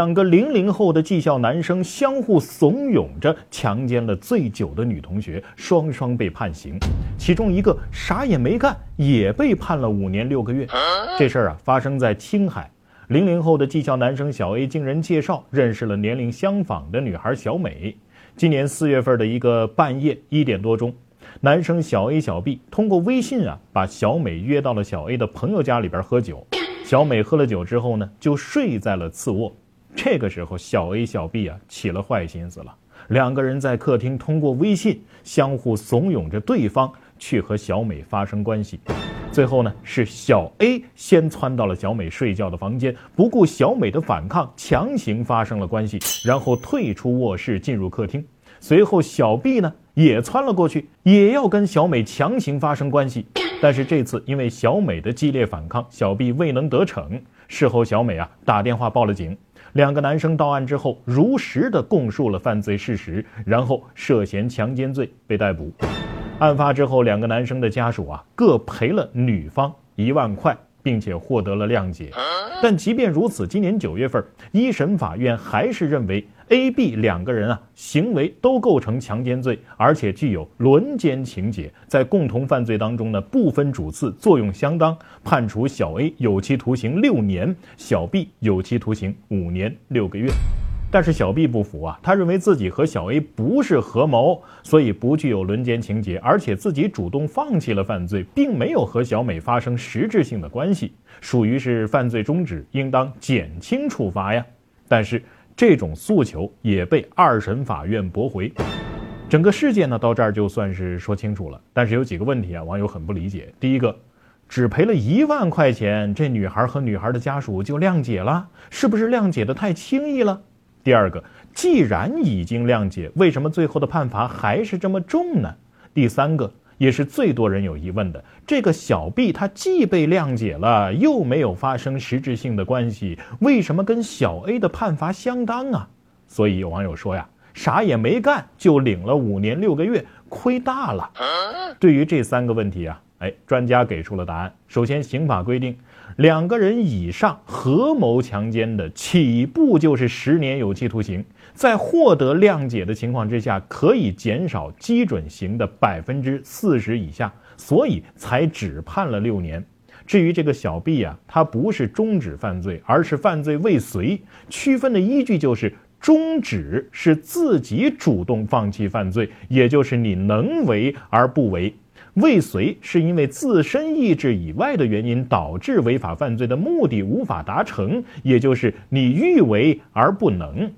两个零零后的技校男生相互怂恿着强奸了醉酒的女同学，双双被判刑。其中一个啥也没干，也被判了五年六个月。这事儿啊，发生在青海。零零后的技校男生小 A 经人介绍认识了年龄相仿的女孩小美。今年四月份的一个半夜一点多钟，男生小 A、小 B 通过微信啊，把小美约到了小 A 的朋友家里边喝酒。小美喝了酒之后呢，就睡在了次卧。这个时候，小 A、小 B 啊起了坏心思了。两个人在客厅通过微信相互怂恿着对方去和小美发生关系。最后呢，是小 A 先窜到了小美睡觉的房间，不顾小美的反抗，强行发生了关系，然后退出卧室进入客厅。随后，小 B 呢也窜了过去，也要跟小美强行发生关系。但是这次因为小美的激烈反抗，小 B 未能得逞。事后，小美啊打电话报了警。两个男生到案之后，如实的供述了犯罪事实，然后涉嫌强奸罪被逮捕。案发之后，两个男生的家属啊，各赔了女方一万块。并且获得了谅解，但即便如此，今年九月份，一审法院还是认为 A、B 两个人啊行为都构成强奸罪，而且具有轮奸情节，在共同犯罪当中呢不分主次，作用相当，判处小 A 有期徒刑六年，小 B 有期徒刑五年六个月。但是小 B 不服啊，他认为自己和小 A 不是合谋，所以不具有轮奸情节，而且自己主动放弃了犯罪，并没有和小美发生实质性的关系，属于是犯罪中止，应当减轻处罚呀。但是这种诉求也被二审法院驳回。整个事件呢，到这儿就算是说清楚了。但是有几个问题啊，网友很不理解。第一个，只赔了一万块钱，这女孩和女孩的家属就谅解了，是不是谅解的太轻易了？第二个，既然已经谅解，为什么最后的判罚还是这么重呢？第三个，也是最多人有疑问的，这个小 B 他既被谅解了，又没有发生实质性的关系，为什么跟小 A 的判罚相当啊？所以有网友说呀，啥也没干就领了五年六个月，亏大了。对于这三个问题啊，哎，专家给出了答案。首先，刑法规定。两个人以上合谋强奸的，起步就是十年有期徒刑，在获得谅解的情况之下，可以减少基准刑的百分之四十以下，所以才只判了六年。至于这个小 B 啊，他不是终止犯罪，而是犯罪未遂，区分的依据就是终止是自己主动放弃犯罪，也就是你能为而不为。未遂是因为自身意志以外的原因导致违法犯罪的目的无法达成，也就是你欲为而不能。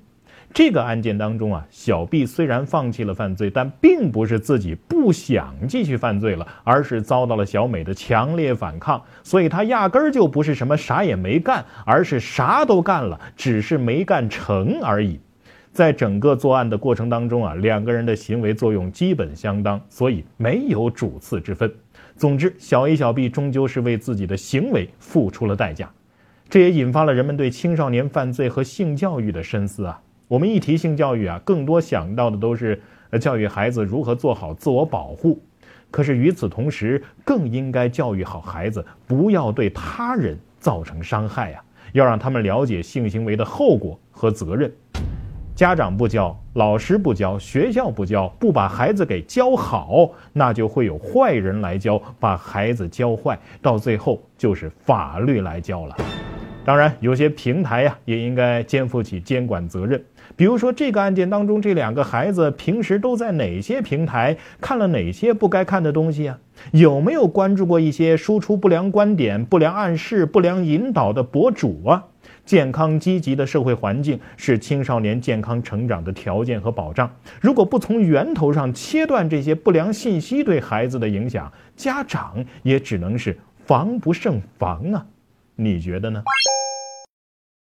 这个案件当中啊，小 B 虽然放弃了犯罪，但并不是自己不想继续犯罪了，而是遭到了小美的强烈反抗，所以他压根儿就不是什么啥也没干，而是啥都干了，只是没干成而已。在整个作案的过程当中啊，两个人的行为作用基本相当，所以没有主次之分。总之，小 A、小 B 终究是为自己的行为付出了代价，这也引发了人们对青少年犯罪和性教育的深思啊。我们一提性教育啊，更多想到的都是教育孩子如何做好自我保护，可是与此同时，更应该教育好孩子，不要对他人造成伤害呀，要让他们了解性行为的后果和责任。家长不教，老师不教，学校不教，不把孩子给教好，那就会有坏人来教，把孩子教坏，到最后就是法律来教了。当然，有些平台呀，也应该肩负起监管责任。比如说，这个案件当中，这两个孩子平时都在哪些平台看了哪些不该看的东西啊？有没有关注过一些输出不良观点、不良暗示、不良引导的博主啊？健康积极的社会环境是青少年健康成长的条件和保障。如果不从源头上切断这些不良信息对孩子的影响，家长也只能是防不胜防啊！你觉得呢？